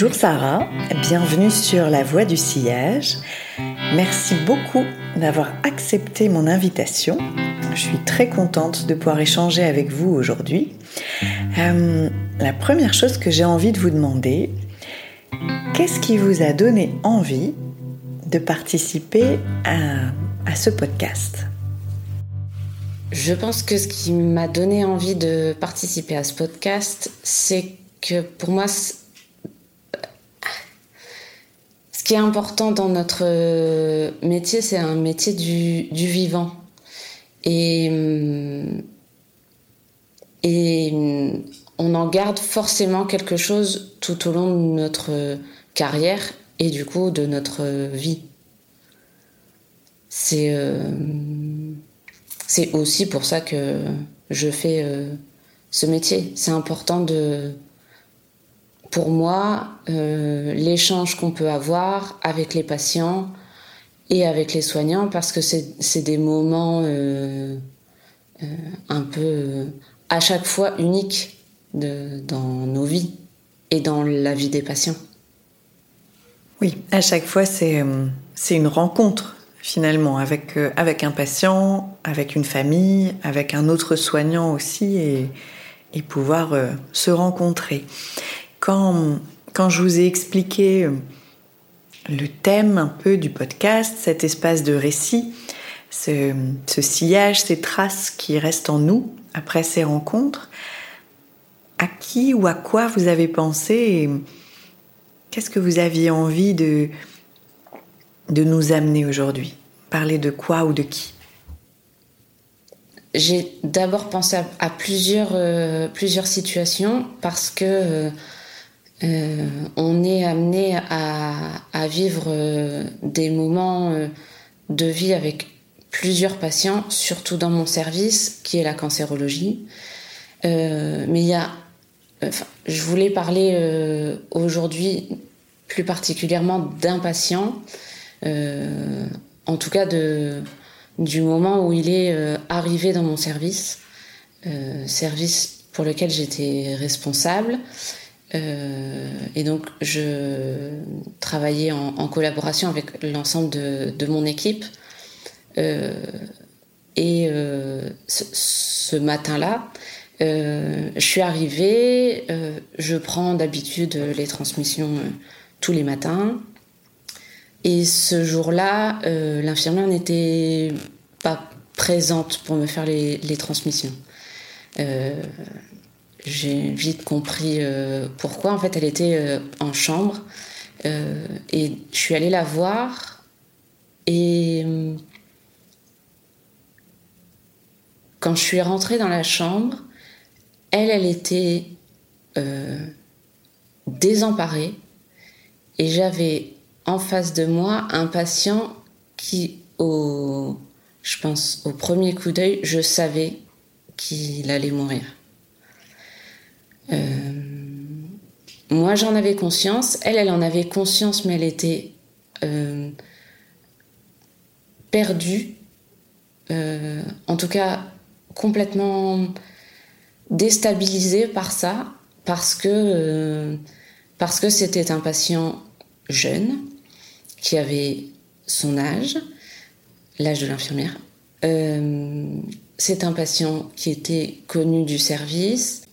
Bonjour Sarah, bienvenue sur La Voie du Sillage. Merci beaucoup d'avoir accepté mon invitation. Je suis très contente de pouvoir échanger avec vous aujourd'hui. Euh, la première chose que j'ai envie de vous demander, qu'est-ce qui vous a donné envie de participer à, ce podcast? Je pense que ce qui m'a donné envie de participer à ce podcast, c'est que pour moi, qui est important dans notre euh, métier, c'est un métier du, vivant. Et, et hum, on en garde forcément quelque chose tout au long de notre carrière et du coup de notre vie. C'est euh, aussi pour ça que je fais euh, ce métier. C'est important de pour moi, euh, l'échange qu'on peut avoir avec les patients et avec les soignants, parce que c'est des moments euh, euh, un peu à chaque fois uniques dans nos vies et dans la vie des patients. Oui, à chaque fois, c'est une rencontre finalement avec, avec un patient, avec une famille, avec un autre soignant aussi, et, et pouvoir se rencontrer. Quand, quand je vous ai expliqué euh, le thème un peu du podcast, cet espace de récit, ce, sillage, ces traces qui restent en nous après ces rencontres, à qui ou à quoi vous avez pensé et qu'est-ce que vous aviez envie de, de nous amener aujourd'hui? Parler de quoi ou de qui? J'ai d'abord pensé à, plusieurs, euh, plusieurs situations parce que euh, euh, on est amené à, vivre euh, des moments euh, de vie avec plusieurs patients, surtout dans mon service qui est la cancérologie. mais il y a, je voulais parler aujourd'hui plus particulièrement d'un patient, en tout cas du moment où il est arrivé dans mon service, service pour lequel j'étais responsable. Euh, et donc, je travaillais en, collaboration avec l'ensemble de, mon équipe. Euh, et euh, ce, matin-là, je suis arrivée, je prends d'habitude les transmissions tous les matins. Et ce jour-là, l'infirmière n'était pas présente pour me faire les, les transmissions j'ai vite compris euh, pourquoi. En fait, elle était euh, en chambre euh, et je suis allée la voir et quand je suis rentrée dans la chambre, elle, elle était désemparée et j'avais en face de moi un patient qui, au, je pense, au premier coup d'œil, je savais qu'il allait mourir. Euh, moi, j'en avais conscience. Elle, elle en avait conscience, mais elle était euh, perdue. Euh, en tout cas, complètement déstabilisée par ça, parce que parce que c'était un patient jeune qui avait son âge, l'âge de l'infirmière. c'est un patient qui était connu du service,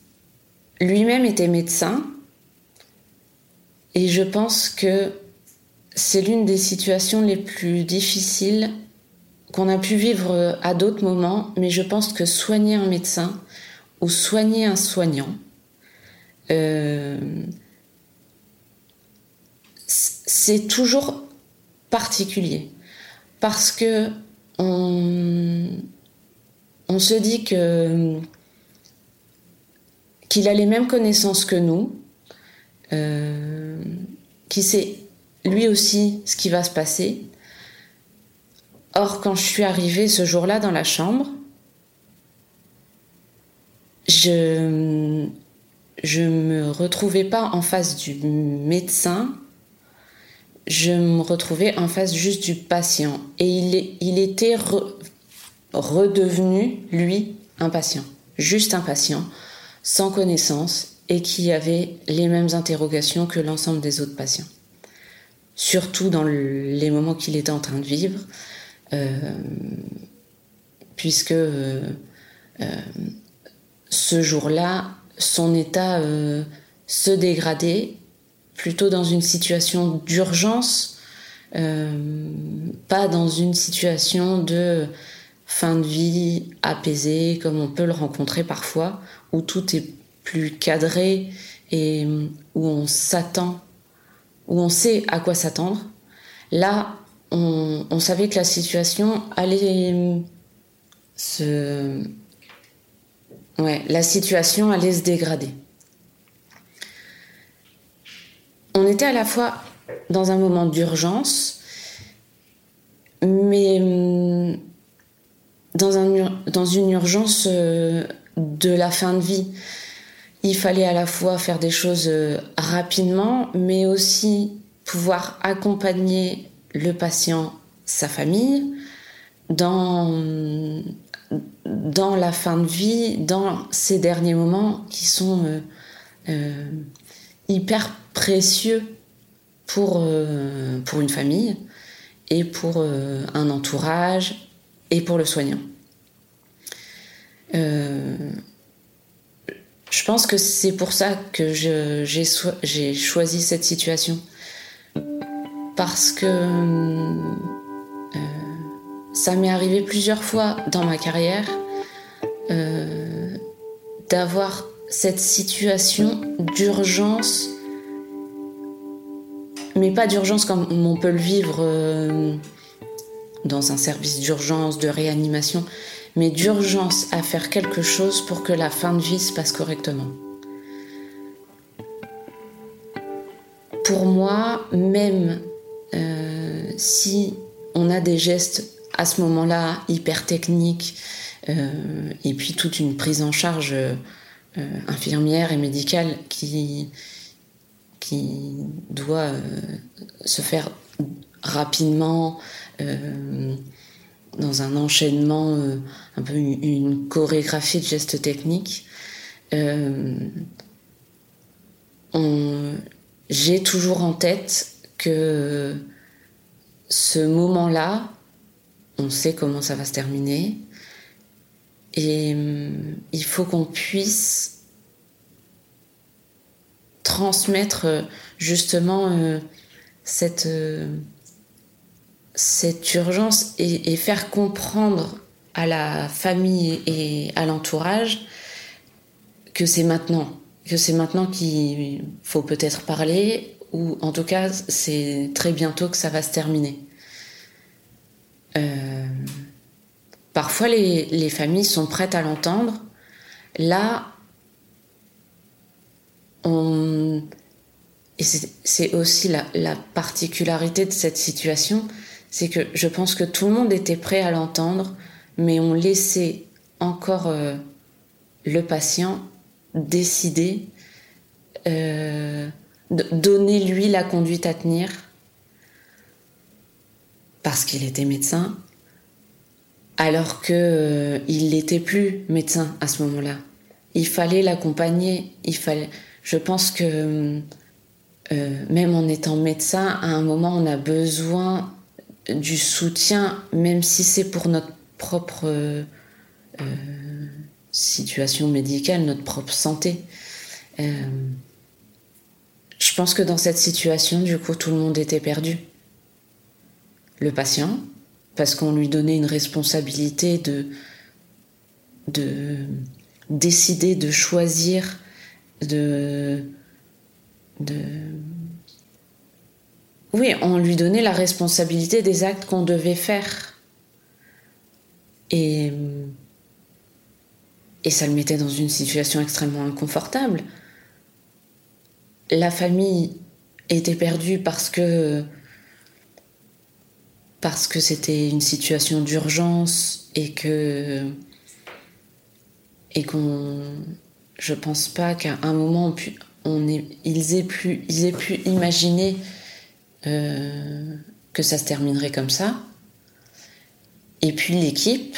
lui-même était médecin. Et je pense que c'est l'une des situations les plus difficiles qu'on a pu vivre à d'autres moments, mais je pense que soigner un médecin ou soigner un soignant, euh, c'est toujours particulier. Parce que on se dit que qu'il a les mêmes connaissances que nous, euh, qu'il sait lui aussi ce qui va se passer. Or, quand je suis arrivée ce jour-là dans la chambre, je je me retrouvais pas en face du médecin, je me retrouvais en face juste du patient. Et il, il était redevenu, lui, un patient, juste un patient, sans connaissance et qui avait les mêmes interrogations que l'ensemble des autres patients. Surtout dans les moments qu'il était en train de vivre, euh, puisque euh, euh, ce jour-là, son état se dégradait plutôt dans une situation d'urgence, pas dans une situation de fin de vie apaisée comme on peut le rencontrer parfois, où tout est plus cadré et où on s'attend, où on sait à quoi s'attendre. Là, on, savait que la situation allait se... Ouais, la situation allait se dégrader. On était à la fois dans un moment d'urgence, mais hum, dans, un, dans une urgence euh, de la fin de vie. Il fallait à la fois faire des choses euh, rapidement, mais aussi pouvoir accompagner le patient, sa famille, dans, la fin de vie, dans ces derniers moments qui sont euh, hyper précieux pour une famille et pour un entourage et pour le soignant. Euh, je pense que c'est pour ça que j'ai choisi cette situation. Parce que euh, ça m'est arrivé plusieurs fois dans ma carrière euh, d'avoir cette situation d'urgence, mais pas d'urgence comme on peut le vivre dans un service d'urgence, de réanimation, mais d'urgence à faire quelque chose pour que la fin de vie se passe correctement. Pour moi, même euh, si on a des gestes à ce moment-là hyper techniques, euh, et puis toute une prise en charge euh, infirmière et médicale qui, qui doit se faire rapidement, euh, dans un enchaînement, euh, un peu une, chorégraphie de gestes techniques. Euh, j'ai toujours en tête que ce moment-là, on sait comment ça va se terminer, et il faut qu'on puisse transmettre justement cette cette urgence et, faire comprendre à la famille et à l'entourage que c'est maintenant, que c'est maintenant qu'il faut peut-être parler, ou en tout cas c'est très bientôt que ça va se terminer. Euh, parfois les, familles sont prêtes à l'entendre. Là, on... et c'est aussi la, la particularité de cette situation, c'est que je pense que tout le monde était prêt à l'entendre, mais on laissait encore euh, le patient décider, euh, donner lui la conduite à tenir, parce qu'il était médecin, alors qu'il euh, n'était plus médecin à ce moment-là. Il fallait l'accompagner, il fallait. Je pense que même en étant médecin, à un moment, on a besoin du soutien, même si c'est pour notre propre euh, situation médicale, notre propre santé. Euh, je pense que dans cette situation, du coup, tout le monde était perdu. Le patient, parce qu'on lui donnait une responsabilité de, de décider, de choisir, de, de oui, on lui donnait la responsabilité des actes qu'on devait faire. Et, ça le mettait dans une situation extrêmement inconfortable. La famille était perdue parce que parce que c'était une situation d'urgence et que et qu'on je pense pas qu'à un moment on, ils aient pu ils aient pu imaginer euh, que ça se terminerait comme ça. Et puis l'équipe,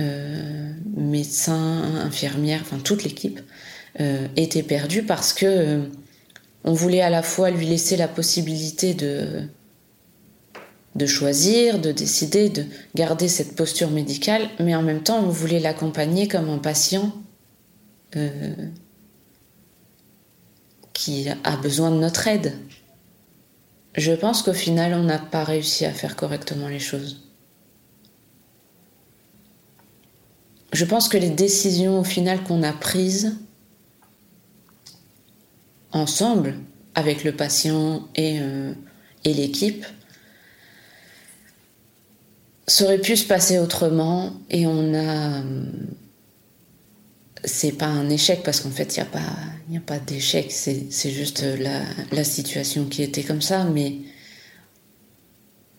euh, médecins, infirmières, enfin toute l'équipe, était perdu parce que on voulait à la fois lui laisser la possibilité de, de choisir, de décider, de garder cette posture médicale, mais en même temps, on voulait l'accompagner comme un patient euh, qui a besoin de notre aide. Je pense qu'au final, on n'a pas réussi à faire correctement les choses. Je pense que les décisions au final qu'on a prises ensemble, avec le patient et, euh, l'équipe, ça aurait pu se passer autrement et on a. C'est pas un échec parce qu'en fait, il n'y a pas, a pas d'échec, c'est juste la, la, situation qui était comme ça, mais.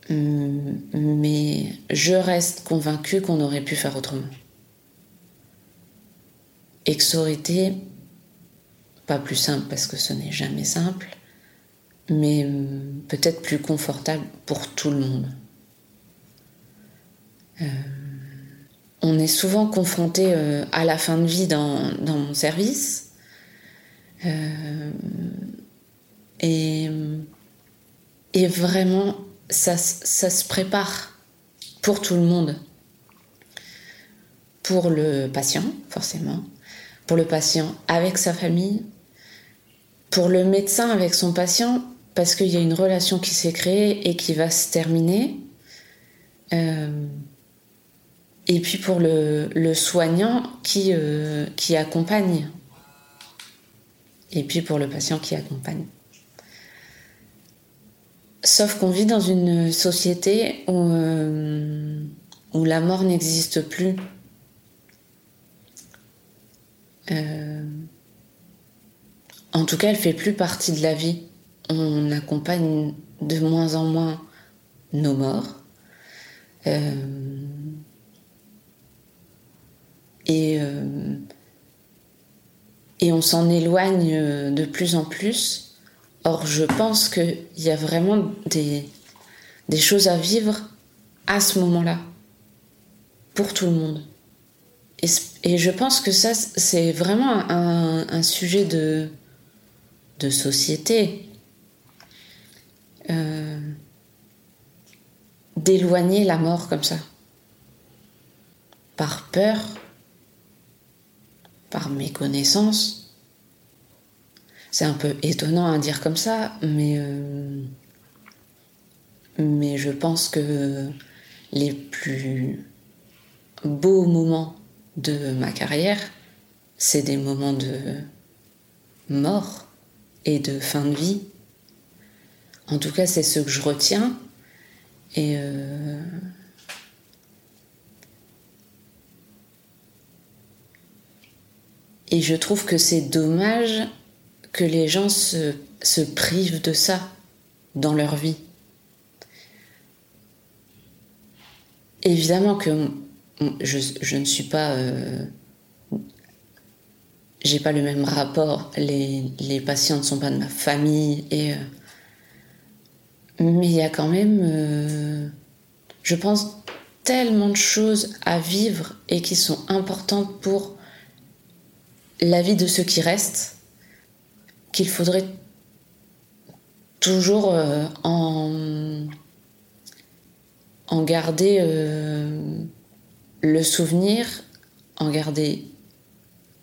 Mais je reste convaincue qu'on aurait pu faire autrement. Et que ça aurait été pas plus simple parce que ce n'est jamais simple, mais peut-être plus confortable pour tout le monde. Euh, on est souvent confronté euh, à la fin de vie dans, mon service. Euh, et, vraiment, ça, ça, se prépare pour tout le monde. Pour le patient, forcément. Pour le patient avec sa famille. Pour le médecin avec son patient, parce qu'il y a une relation qui s'est créée et qui va se terminer. Euh, et puis pour le, soignant qui, euh, qui accompagne. Et puis pour le patient qui accompagne. Sauf qu'on vit dans une société où, euh, où la mort n'existe plus. Euh, en tout cas, elle fait plus partie de la vie. On accompagne de moins en moins nos morts. Et, euh, et on s'en éloigne de plus en plus. Or, je pense qu'il y a vraiment des, des choses à vivre à ce moment-là, pour tout le monde. Et, et, je pense que ça, c'est vraiment un, un, sujet de, de société. Euh, d'éloigner la mort comme ça. Par peur, par méconnaissance. C'est un peu étonnant à dire comme ça, mais, euh, mais je pense que les plus beaux moments de ma carrière, c'est des moments de mort et de fin de vie. En tout cas, c'est ce que je retiens. Et euh, Et je trouve que c'est dommage que les gens se, se, privent de ça dans leur vie. Évidemment que je, je ne suis pas... Euh, j'ai pas le même rapport, les, les, patients ne sont pas de ma famille, et, euh, mais il y a quand même, euh, je pense, tellement de choses à vivre et qui sont importantes pour la vie de ceux qui restent, qu'il faudrait toujours euh, en, garder euh, le souvenir, en garder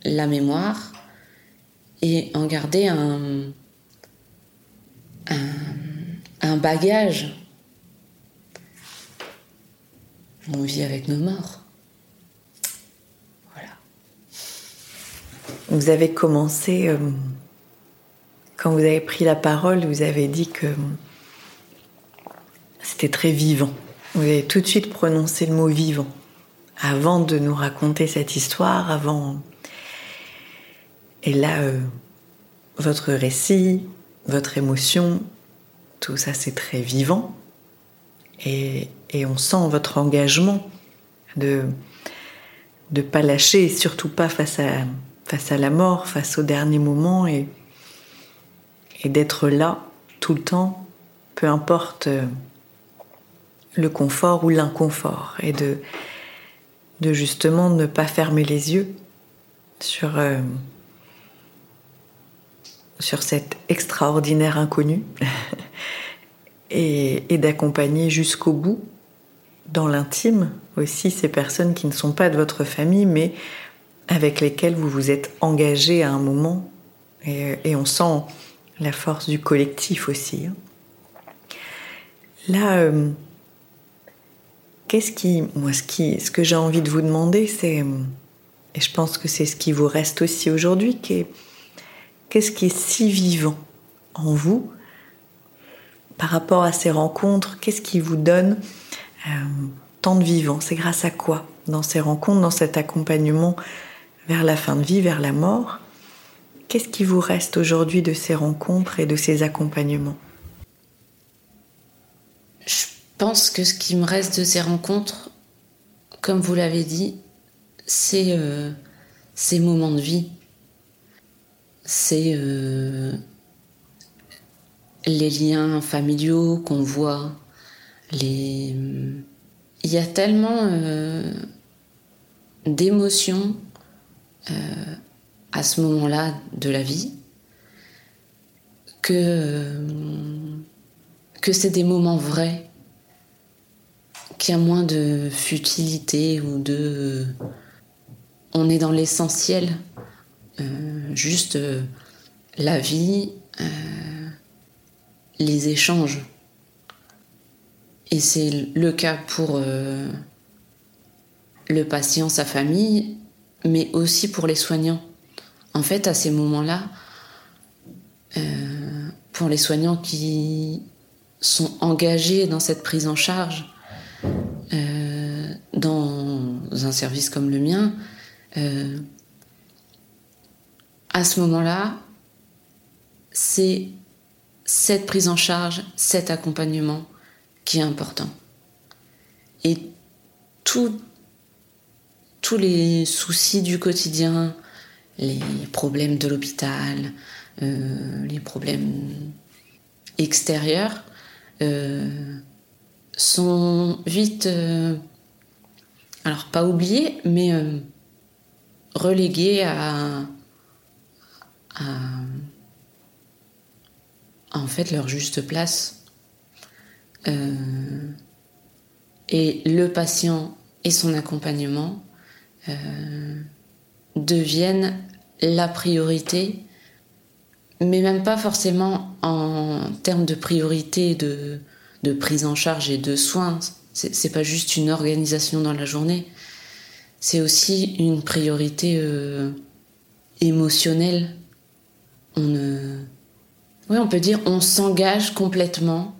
la mémoire et en garder un bagage. On vit avec nos morts. Vous avez commencé, euh, quand vous avez pris la parole, vous avez dit que c'était très vivant. Vous avez tout de suite prononcé le mot vivant avant de nous raconter cette histoire, avant. Et là, euh, votre récit, votre émotion, tout ça c'est très vivant. Et, et, on sent votre engagement de ne pas lâcher, surtout pas face à face à la mort, face au dernier moment et, d'être là tout le temps, peu importe euh, le confort ou l'inconfort, et de, justement ne pas fermer les yeux sur, euh, cet extraordinaire inconnu et d'accompagner jusqu'au bout, dans l'intime aussi, ces personnes qui ne sont pas de votre famille, mais avec lesquelles vous vous êtes engagé à un moment. Et, et on sent la force du collectif aussi. Hein. Là, euh, qu'est-ce qui, moi, ce, qui, ce que j'ai envie de vous demander, c'est, et je pense que c'est ce qui vous reste aussi aujourd'hui, qu'est-ce qui est si vivant en vous par rapport à ces rencontres? Qu'est-ce qui vous donne euh, tant de vivant C'est grâce à quoi dans ces rencontres, dans cet accompagnement vers la fin de vie, vers la mort Qu'est-ce qui vous reste aujourd'hui de ces rencontres et de ces accompagnements? Je pense que ce qui me reste de ces rencontres, comme vous l'avez dit, c'est euh, ces moments de vie. C'est euh, les liens familiaux qu'on voit. Les... Il y a tellement euh, d'émotions à ce moment-là de la vie que, que c'est des moments vrais qu'il y a moins de futilité ou de. On est dans l'essentiel, euh, juste euh, la vie, euh, les échanges. Et c'est le cas pour le patient, sa famille, mais aussi pour les soignants. En fait, à ces moments-là, pour les soignants qui sont engagés dans cette prise en charge, euh, dans un service comme le mien, euh, à ce moment-là, c'est cette prise en charge, cet accompagnement qui est important. Et tous les soucis du quotidien, les problèmes de l'hôpital, euh, les problèmes extérieurs, sont vite, euh, alors pas oubliés, mais euh, relégués à, en fait leur juste place. Euh, et le patient et son accompagnement deviennent la priorité, mais même pas forcément en termes de priorité de de prise en charge et de soins. C'est pas juste une organisation dans la journée, c'est aussi une priorité euh, émotionnelle. On, oui, on peut dire on s'engage complètement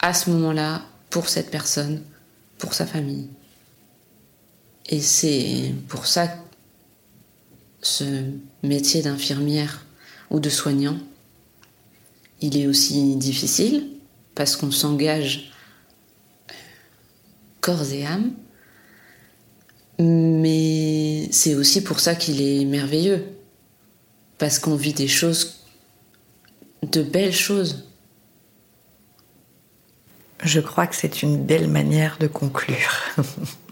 à ce moment-là pour cette personne, pour sa famille. Et c'est pour ça que ce métier d'infirmière ou de soignant, il est aussi difficile parce qu'on s'engage corps et âme, mais c'est aussi pour ça qu'il est merveilleux, parce qu'on vit des choses, de belles choses. Je crois que c'est une belle manière de conclure.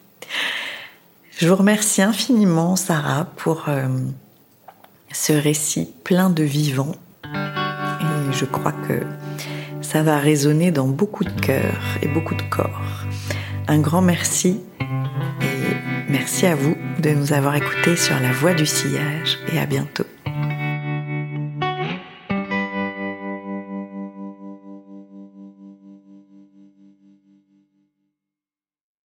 Je vous remercie infiniment, Sarah, pour euh, ce récit plein de vivants. Et je crois que ça va résonner dans beaucoup de cœurs et beaucoup de corps. Un grand merci et merci à vous de nous avoir écoutés sur la voie du sillage et à bientôt.